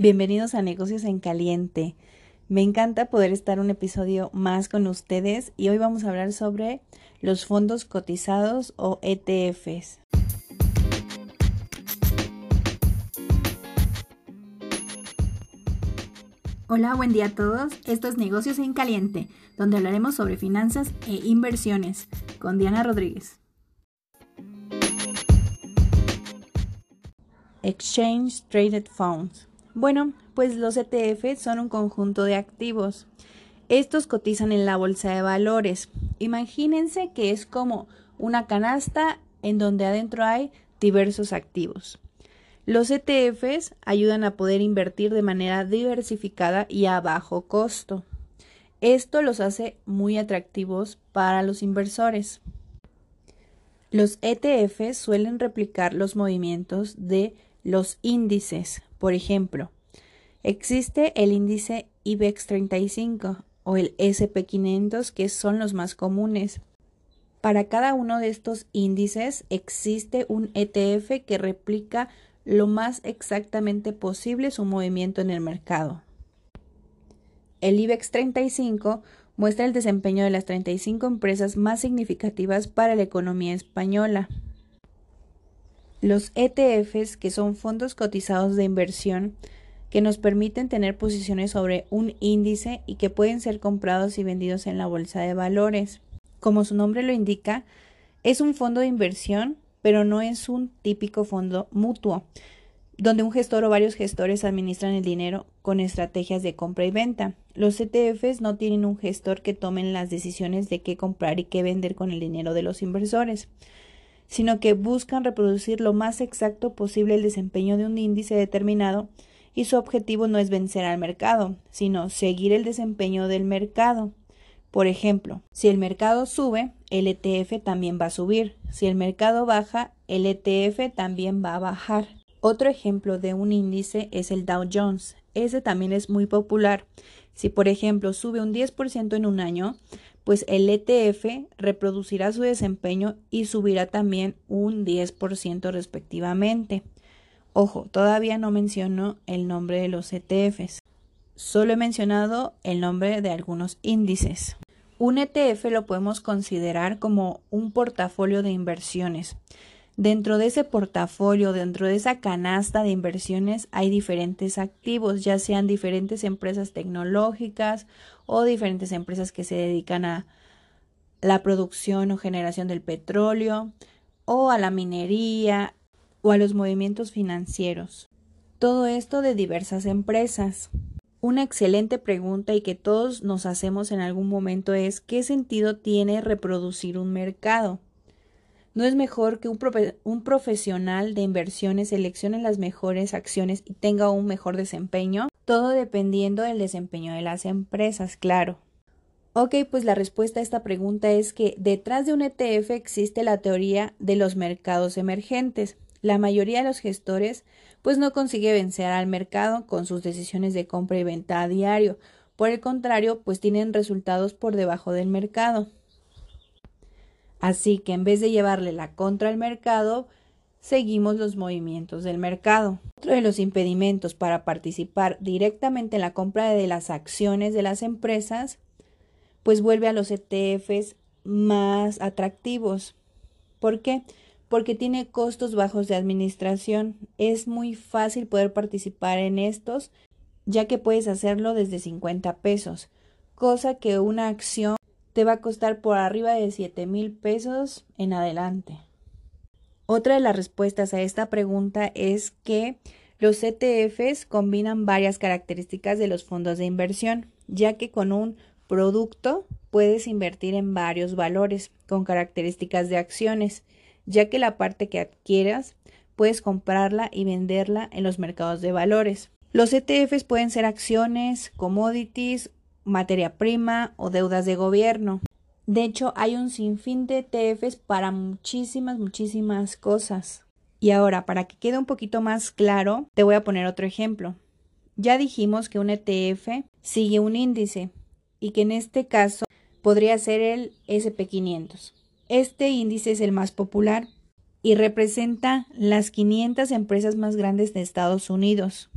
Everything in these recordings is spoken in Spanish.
Bienvenidos a Negocios en Caliente. Me encanta poder estar un episodio más con ustedes y hoy vamos a hablar sobre los fondos cotizados o ETFs. Hola, buen día a todos. Esto es Negocios en Caliente, donde hablaremos sobre finanzas e inversiones con Diana Rodríguez. Exchange Traded Funds. Bueno, pues los ETF son un conjunto de activos. Estos cotizan en la bolsa de valores. Imagínense que es como una canasta en donde adentro hay diversos activos. Los ETFs ayudan a poder invertir de manera diversificada y a bajo costo. Esto los hace muy atractivos para los inversores. Los ETFs suelen replicar los movimientos de los índices, por ejemplo, existe el índice IBEX 35 o el SP500 que son los más comunes. Para cada uno de estos índices existe un ETF que replica lo más exactamente posible su movimiento en el mercado. El IBEX 35 muestra el desempeño de las 35 empresas más significativas para la economía española. Los ETFs, que son fondos cotizados de inversión, que nos permiten tener posiciones sobre un índice y que pueden ser comprados y vendidos en la bolsa de valores. Como su nombre lo indica, es un fondo de inversión, pero no es un típico fondo mutuo, donde un gestor o varios gestores administran el dinero con estrategias de compra y venta. Los ETFs no tienen un gestor que tomen las decisiones de qué comprar y qué vender con el dinero de los inversores sino que buscan reproducir lo más exacto posible el desempeño de un índice determinado y su objetivo no es vencer al mercado, sino seguir el desempeño del mercado. Por ejemplo, si el mercado sube, el ETF también va a subir. Si el mercado baja, el ETF también va a bajar. Otro ejemplo de un índice es el Dow Jones. Ese también es muy popular. Si, por ejemplo, sube un 10% en un año, pues el ETF reproducirá su desempeño y subirá también un 10% respectivamente. Ojo, todavía no menciono el nombre de los ETFs. Solo he mencionado el nombre de algunos índices. Un ETF lo podemos considerar como un portafolio de inversiones. Dentro de ese portafolio, dentro de esa canasta de inversiones, hay diferentes activos, ya sean diferentes empresas tecnológicas o diferentes empresas que se dedican a la producción o generación del petróleo o a la minería o a los movimientos financieros. Todo esto de diversas empresas. Una excelente pregunta y que todos nos hacemos en algún momento es ¿qué sentido tiene reproducir un mercado? ¿No es mejor que un, profesional de inversiones seleccione las mejores acciones y tenga un mejor desempeño? Todo dependiendo del desempeño de las empresas, claro. Ok, pues la respuesta a esta pregunta es que detrás de un ETF existe la teoría de los mercados emergentes. La mayoría de los gestores pues no consigue vencer al mercado con sus decisiones de compra y venta a diario. Por el contrario, pues tienen resultados por debajo del mercado. Así que en vez de llevarle la contra al mercado, seguimos los movimientos del mercado. Otro de los impedimentos para participar directamente en la compra de las acciones de las empresas, pues vuelve a los ETFs más atractivos. ¿Por qué? Porque tiene costos bajos de administración. Es muy fácil poder participar en estos, ya que puedes hacerlo desde 50 pesos, cosa que una acción te va a costar por arriba de 7 mil pesos en adelante. Otra de las respuestas a esta pregunta es que los ETFs combinan varias características de los fondos de inversión, ya que con un producto puedes invertir en varios valores con características de acciones, ya que la parte que adquieras puedes comprarla y venderla en los mercados de valores. Los ETFs pueden ser acciones, commodities, materia prima o deudas de gobierno. De hecho, hay un sinfín de ETFs para muchísimas, muchísimas cosas. Y ahora, para que quede un poquito más claro, te voy a poner otro ejemplo. Ya dijimos que un ETF sigue un índice y que en este caso podría ser el SP500. Este índice es el más popular y representa las 500 empresas más grandes de Estados Unidos.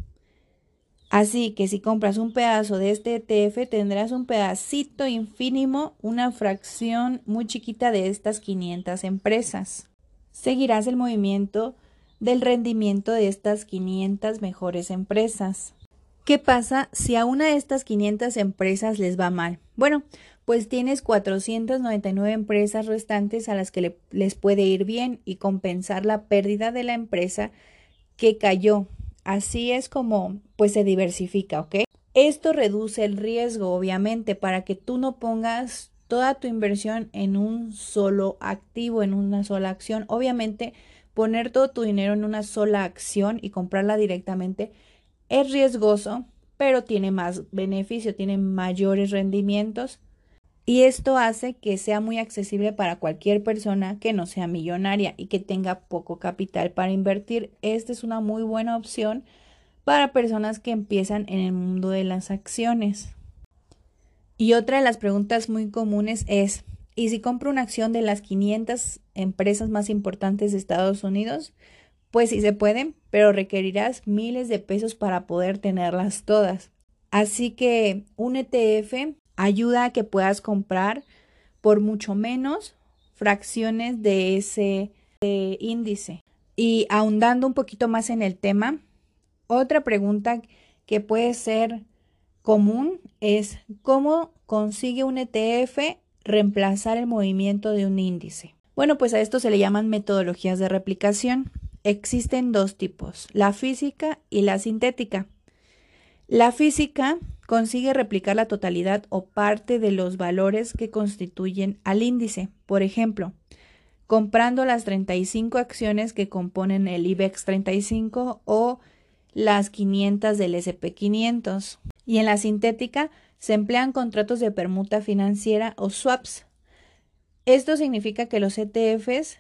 Así que si compras un pedazo de este ETF, tendrás un pedacito infínimo, una fracción muy chiquita de estas 500 empresas. Seguirás el movimiento del rendimiento de estas 500 mejores empresas. ¿Qué pasa si a una de estas 500 empresas les va mal? Bueno, pues tienes 499 empresas restantes a las que les puede ir bien y compensar la pérdida de la empresa que cayó. Así es como pues se diversifica, ¿ok? Esto reduce el riesgo, obviamente, para que tú no pongas toda tu inversión en un solo activo, en una sola acción. Obviamente, poner todo tu dinero en una sola acción y comprarla directamente es riesgoso, pero tiene más beneficio, tiene mayores rendimientos y esto hace que sea muy accesible para cualquier persona que no sea millonaria y que tenga poco capital para invertir. Esta es una muy buena opción para personas que empiezan en el mundo de las acciones. Y otra de las preguntas muy comunes es, ¿y si compro una acción de las 500 empresas más importantes de Estados Unidos? Pues sí se puede, pero requerirás miles de pesos para poder tenerlas todas. Así que un ETF ayuda a que puedas comprar por mucho menos fracciones de ese índice. Y ahondando un poquito más en el tema, otra pregunta que puede ser común es cómo consigue un ETF reemplazar el movimiento de un índice. Bueno, pues a esto se le llaman metodologías de replicación. Existen dos tipos, la física y la sintética. La física consigue replicar la totalidad o parte de los valores que constituyen al índice. Por ejemplo, comprando las 35 acciones que componen el IBEX 35 o las 500 del SP500. Y en la sintética se emplean contratos de permuta financiera o swaps. Esto significa que los ETFs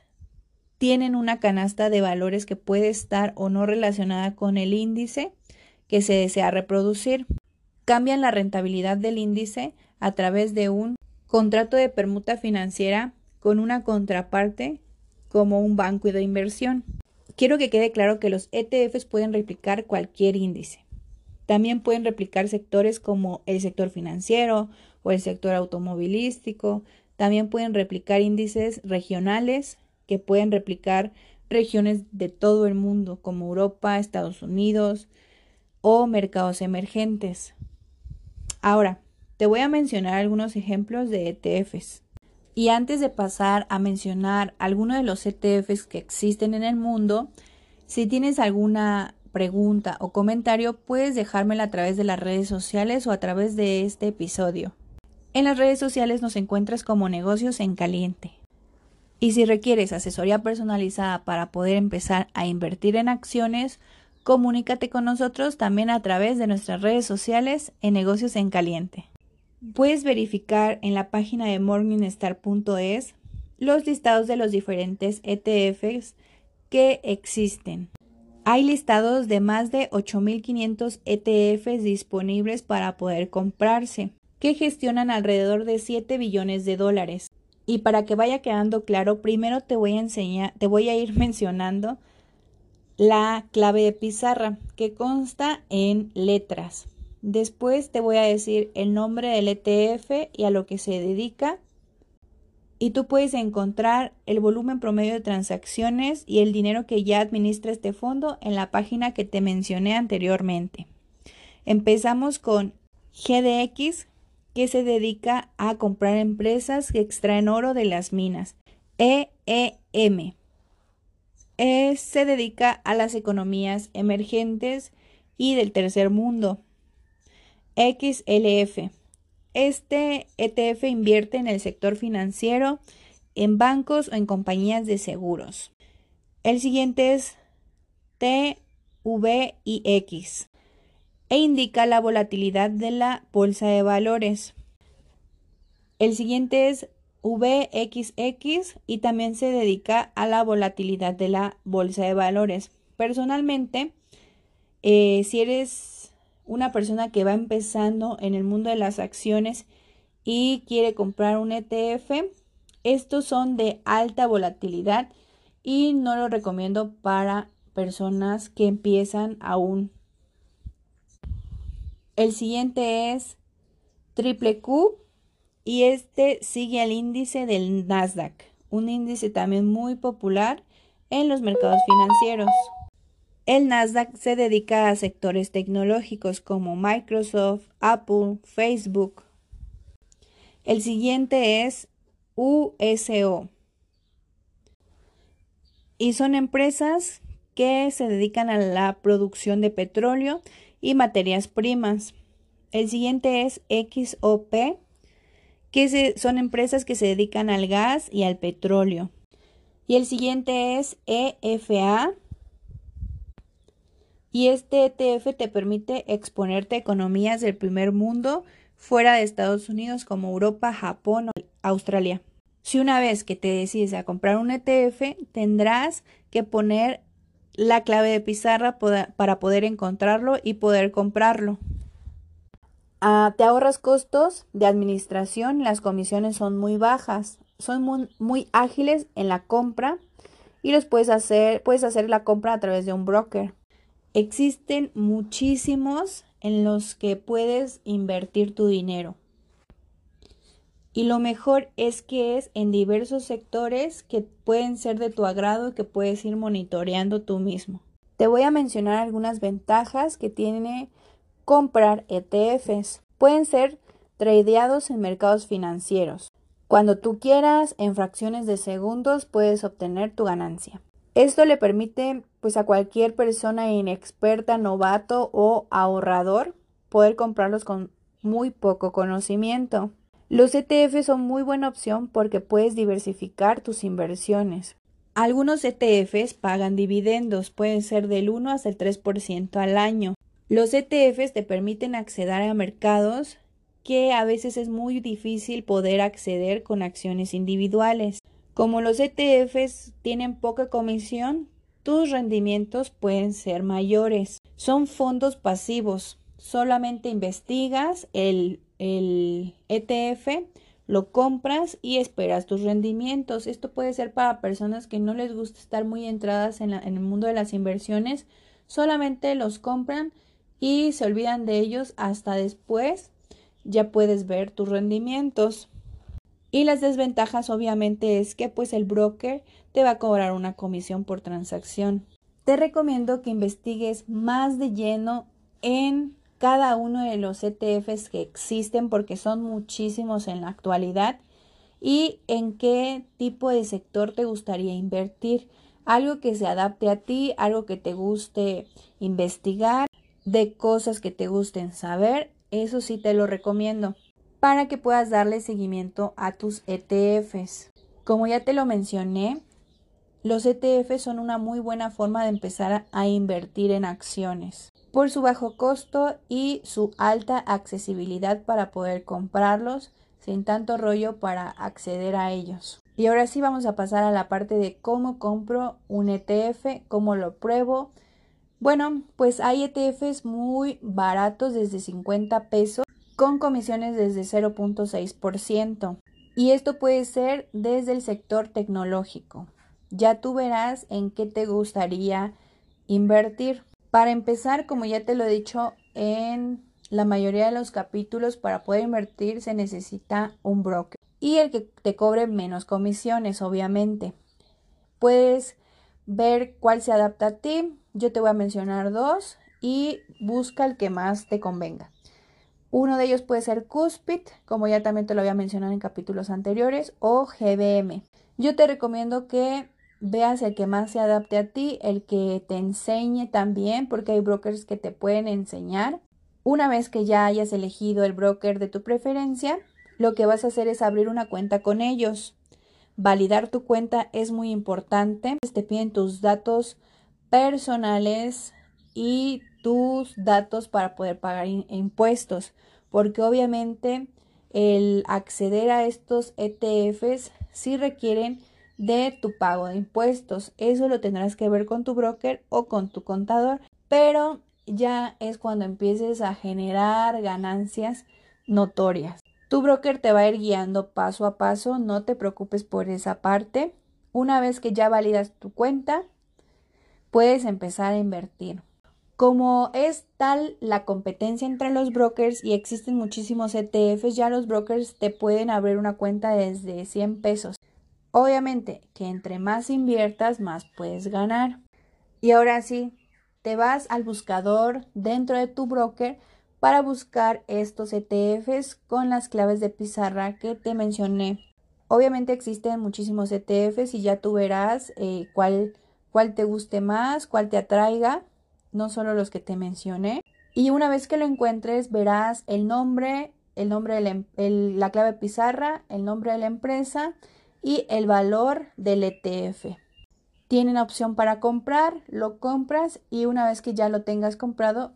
tienen una canasta de valores que puede estar o no relacionada con el índice que se desea reproducir. Cambian la rentabilidad del índice a través de un contrato de permuta financiera con una contraparte como un banco de inversión. Quiero que quede claro que los ETFs pueden replicar cualquier índice. También pueden replicar sectores como el sector financiero o el sector automovilístico. También pueden replicar índices regionales que pueden replicar regiones de todo el mundo, como Europa, Estados Unidos o mercados emergentes. Ahora, te voy a mencionar algunos ejemplos de ETFs. Y antes de pasar a mencionar algunos de los ETFs que existen en el mundo, si tienes alguna pregunta o comentario, puedes dejármela a través de las redes sociales o a través de este episodio. En las redes sociales nos encuentras como negocios en caliente. Y si requieres asesoría personalizada para poder empezar a invertir en acciones, comunícate con nosotros también a través de nuestras redes sociales en Negocios en Caliente. Puedes verificar en la página de morningstar.es los listados de los diferentes ETFs que existen. Hay listados de más de 8.500 ETFs disponibles para poder comprarse, que gestionan alrededor de 7 billones de dólares. Y para que vaya quedando claro, primero te voy a enseñar, te voy a ir mencionando la clave de pizarra que consta en letras. Después te voy a decir el nombre del ETF y a lo que se dedica. Y tú puedes encontrar el volumen promedio de transacciones y el dinero que ya administra este fondo en la página que te mencioné anteriormente. Empezamos con GDX, que se dedica a comprar empresas que extraen oro de las minas. EEM se dedica a las economías emergentes y del tercer mundo. XLF. Este ETF invierte en el sector financiero, en bancos o en compañías de seguros. El siguiente es TVIX e indica la volatilidad de la bolsa de valores. El siguiente es VXX y también se dedica a la volatilidad de la bolsa de valores. Personalmente, eh, si eres una persona que va empezando en el mundo de las acciones y quiere comprar un ETF, estos son de alta volatilidad y no lo recomiendo para personas que empiezan aún El siguiente es triple Q y este sigue al índice del Nasdaq, un índice también muy popular en los mercados financieros. El Nasdaq se dedica a sectores tecnológicos como Microsoft, Apple, Facebook. El siguiente es USO. Y son empresas que se dedican a la producción de petróleo y materias primas. El siguiente es XOP, que son empresas que se dedican al gas y al petróleo. Y el siguiente es EFA. Y este ETF te permite exponerte a economías del primer mundo fuera de Estados Unidos como Europa, Japón o Australia. Si una vez que te decides a comprar un ETF, tendrás que poner la clave de pizarra para poder encontrarlo y poder comprarlo. Ah, te ahorras costos de administración, las comisiones son muy bajas, son muy, muy, ágiles en la compra y los puedes hacer, puedes hacer la compra a través de un broker. Existen muchísimos en los que puedes invertir tu dinero. Y lo mejor es que es en diversos sectores que pueden ser de tu agrado y que puedes ir monitoreando tú mismo. Te voy a mencionar algunas ventajas que tiene comprar ETFs. Pueden ser tradeados en mercados financieros. Cuando tú quieras, en fracciones de segundos puedes obtener tu ganancia. Esto le permite pues a cualquier persona inexperta, novato o ahorrador poder comprarlos con muy poco conocimiento. Los ETF son muy buena opción porque puedes diversificar tus inversiones. Algunos ETFs pagan dividendos, pueden ser del 1 hasta el 3% al año. Los ETFs te permiten acceder a mercados que a veces es muy difícil poder acceder con acciones individuales. Como los ETFs tienen poca comisión, tus rendimientos pueden ser mayores. Son fondos pasivos. Solamente investigas el el ETF, lo compras y esperas tus rendimientos. Esto puede ser para personas que no les gusta estar muy entradas en, en el mundo de las inversiones, solamente los compran y se olvidan de ellos hasta después ya puedes ver tus rendimientos. Y las desventajas obviamente es que pues el broker te va a cobrar una comisión por transacción. Te recomiendo que investigues más de lleno en cada uno de los ETFs que existen porque son muchísimos en la actualidad y en qué tipo de sector te gustaría invertir. Algo que se adapte a ti, algo que te guste investigar, de cosas que te gusten saber, eso sí te lo recomiendo para que puedas darle seguimiento a tus ETFs. Como ya te lo mencioné, los ETFs son una muy buena forma de empezar a invertir en acciones por su bajo costo y su alta accesibilidad para poder comprarlos sin tanto rollo para acceder a ellos. Y ahora sí vamos a pasar a la parte de cómo compro un ETF, cómo lo pruebo. Bueno, pues hay ETFs muy baratos desde 50 pesos con comisiones desde 0.6%. Y esto puede ser desde el sector tecnológico. Ya tú verás en qué te gustaría invertir. Para empezar, como ya te lo he dicho en la mayoría de los capítulos, para poder invertir se necesita un broker y el que te cobre menos comisiones, obviamente. Puedes ver cuál se adapta a ti. Yo te voy a mencionar dos y busca el que más te convenga. Uno de ellos puede ser Cuspid, como ya también te lo había mencionado en capítulos anteriores, o GBM. Yo te recomiendo que veas el que más se adapte a ti, el que te enseñe también, porque hay brokers que te pueden enseñar. Una vez que ya hayas elegido el broker de tu preferencia, lo que vas a hacer es abrir una cuenta con ellos. Validar tu cuenta es muy importante. Te piden tus datos personales y tus datos para poder pagar impuestos, porque obviamente el acceder a estos ETFs sí requieren de tu pago de impuestos. Eso lo tendrás que ver con tu broker o con tu contador, pero ya es cuando empieces a generar ganancias notorias. Tu broker te va a ir guiando paso a paso, no te preocupes por esa parte. Una vez que ya validas tu cuenta, puedes empezar a invertir. Como es tal la competencia entre los brokers y existen muchísimos ETFs, ya los brokers te pueden abrir una cuenta desde 100 pesos. Obviamente que entre más inviertas, más puedes ganar. Y ahora sí, te vas al buscador dentro de tu broker para buscar estos ETFs con las claves de pizarra que te mencioné. Obviamente existen muchísimos ETFs y ya tú verás eh, cuál, cuál te guste más, cuál te atraiga no solo los que te mencioné. Y una vez que lo encuentres, verás el nombre, el nombre de la, em, la clave pizarra, el nombre de la empresa y el valor del ETF. Tienen opción para comprar, lo compras y una vez que ya lo tengas comprado,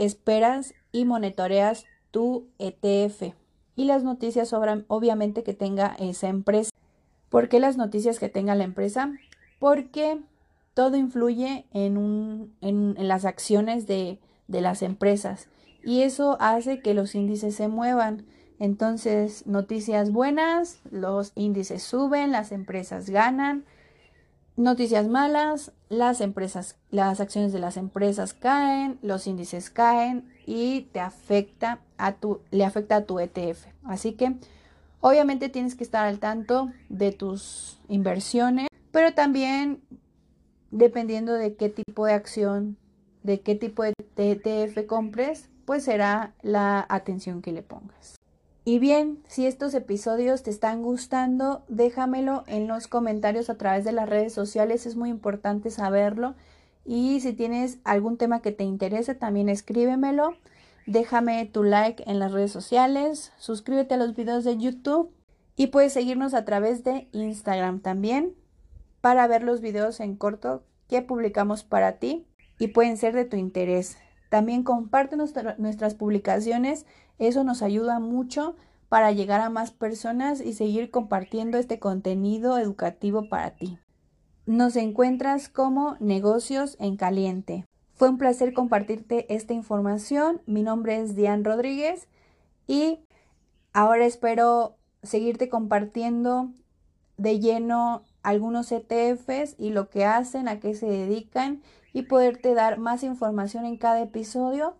esperas y monitoreas tu ETF. Y las noticias obviamente, que tenga esa empresa. ¿Por qué las noticias que tenga la empresa? Porque todo influye en, las acciones de, de las empresas y eso hace que los índices se muevan. Entonces, noticias buenas, los índices suben, las empresas ganan. Noticias malas, las empresas, las acciones de las empresas caen, los índices caen y te afecta a tu, le afecta a tu ETF. Así que, obviamente tienes que estar al tanto de tus inversiones, pero también dependiendo de qué tipo de acción, de qué tipo de ETF compres, pues será la atención que le pongas. Y bien, si estos episodios te están gustando, déjamelo en los comentarios a través de las redes sociales, es muy importante saberlo. Y si tienes algún tema que te interese, también escríbemelo. Déjame tu like en las redes sociales, suscríbete a los videos de YouTube y puedes seguirnos a través de Instagram también para ver los videos en corto que publicamos para ti y pueden ser de tu interés. También comparte nuestras publicaciones, eso nos ayuda mucho para llegar a más personas y seguir compartiendo este contenido educativo para ti. Nos encuentras como negocios en caliente. Fue un placer compartirte esta información. Mi nombre es Diane Rodríguez y ahora espero seguirte compartiendo de lleno algunos ETFs y lo que hacen, a qué se dedican y poderte dar más información en cada episodio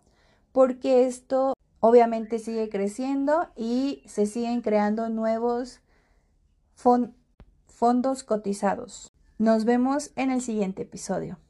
porque esto obviamente sigue creciendo y se siguen creando nuevos fondos cotizados. Nos vemos en el siguiente episodio.